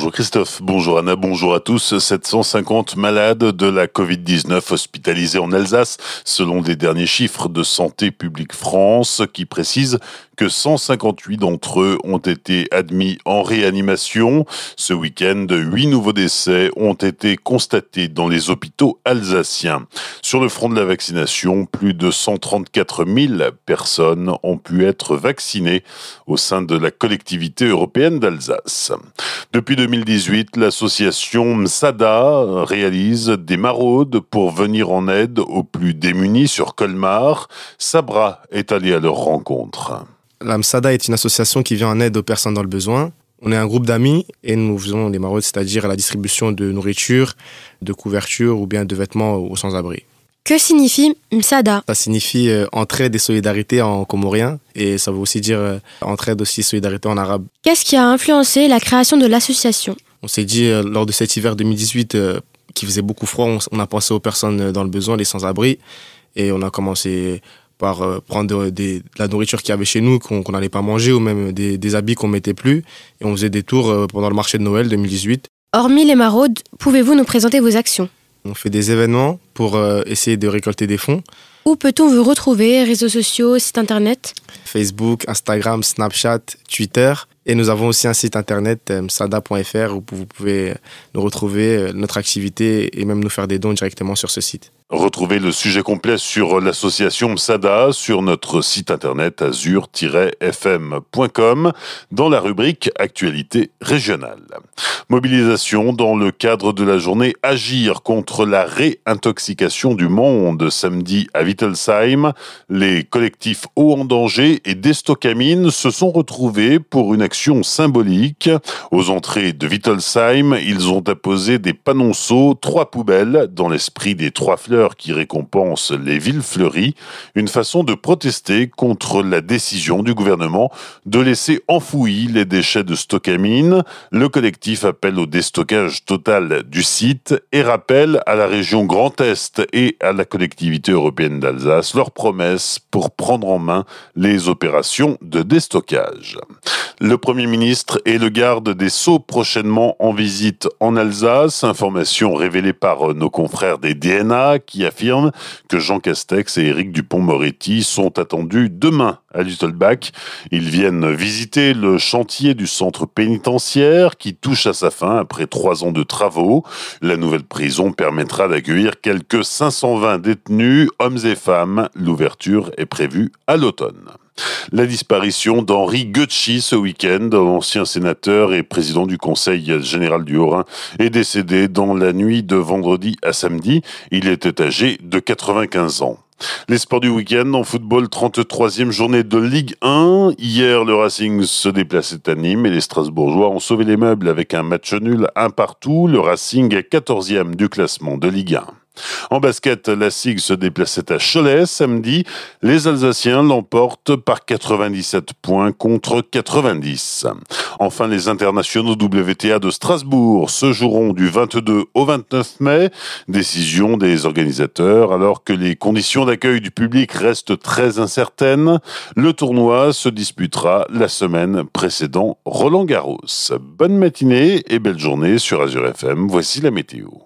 Bonjour Christophe, bonjour Anna, bonjour à tous. 750 malades de la Covid-19 hospitalisés en Alsace, selon les derniers chiffres de Santé publique France, qui précisent que 158 d'entre eux ont été admis en réanimation. Ce week-end, huit nouveaux décès ont été constatés dans les hôpitaux alsaciens. Sur le front de la vaccination, plus de 134 000 personnes ont pu être vaccinées au sein de la collectivité européenne d'Alsace. Depuis 2018, l'association MSADA réalise des maraudes pour venir en aide aux plus démunis sur Colmar. Sabra est allé à leur rencontre. La MSADA est une association qui vient en aide aux personnes dans le besoin. On est un groupe d'amis et nous faisons des maraudes, c'est-à-dire la distribution de nourriture, de couverture ou bien de vêtements aux sans-abri. Que signifie MSADA? Ça signifie euh, entraide et solidarité en comorien. Et ça veut aussi dire euh, entraide aussi solidarité en arabe. Qu'est-ce qui a influencé la création de l'association? On s'est dit euh, lors de cet hiver 2018 qui faisait beaucoup froid, on, a pensé aux personnes dans le besoin, les sans-abri. Et on a commencé par prendre de la nourriture qu'il y avait chez nous qu'on n'allait pas manger ou même des, des habits qu'on mettait plus. Et on faisait des tours pendant le marché de Noël 2018. Hormis les maraudes, pouvez-vous nous présenter vos actions? On fait des événements pour euh, essayer de récolter des fonds. Où peut-on vous retrouver? Réseaux sociaux, site internet? Facebook, Instagram, Snapchat, Twitter. Et nous avons aussi un site internet, euh, sada.fr, où vous pouvez nous retrouver, euh, notre activité et même nous faire des dons directement sur ce site. Retrouvez le sujet complet sur l'association MSADA sur notre site internet azur-fm.com dans la rubrique Actualité régionale. Mobilisation dans le cadre de la journée Agir contre la réintoxication du monde samedi à Wittelsheim. Les collectifs Eau en danger et Destocamine se sont retrouvés pour une symbolique. Aux entrées de Wittelsheim, ils ont apposé des panonceaux, trois poubelles dans l'esprit des trois fleurs qui récompense les villes fleuries, une façon de protester contre la décision du gouvernement de laisser enfouis les déchets de Stockamine. Le collectif appelle au déstockage total du site et rappelle à la région Grand Est et à la collectivité européenne d'Alsace leur promesse pour prendre en main les opérations de déstockage. Premier ministre et le garde des Sceaux prochainement en visite en Alsace, information révélée par nos confrères des DNA qui affirme que Jean Castex et Éric Dupont-Moretti sont attendus demain à Luttelbach. Ils viennent visiter le chantier du centre pénitentiaire qui touche à sa fin après trois ans de travaux. La nouvelle prison permettra d'accueillir quelques 520 détenus, hommes et femmes. L'ouverture est prévue à l'automne. La disparition d'Henri Gucci ce week-end, ancien sénateur et président du Conseil général du Haut-Rhin, est décédé dans la nuit de vendredi à samedi. Il était âgé de 95 ans. Les sports du week-end en football, 33e journée de Ligue 1. Hier, le Racing se déplaçait à Nîmes et les Strasbourgeois ont sauvé les meubles avec un match nul un partout. Le Racing est 14e du classement de Ligue 1. En basket, la SIG se déplaçait à Cholet samedi. Les Alsaciens l'emportent par 97 points contre 90. Enfin, les internationaux WTA de Strasbourg se joueront du 22 au 29 mai. Décision des organisateurs alors que les conditions d'accueil du public restent très incertaines. Le tournoi se disputera la semaine précédant Roland Garros. Bonne matinée et belle journée sur Azure FM. Voici la météo.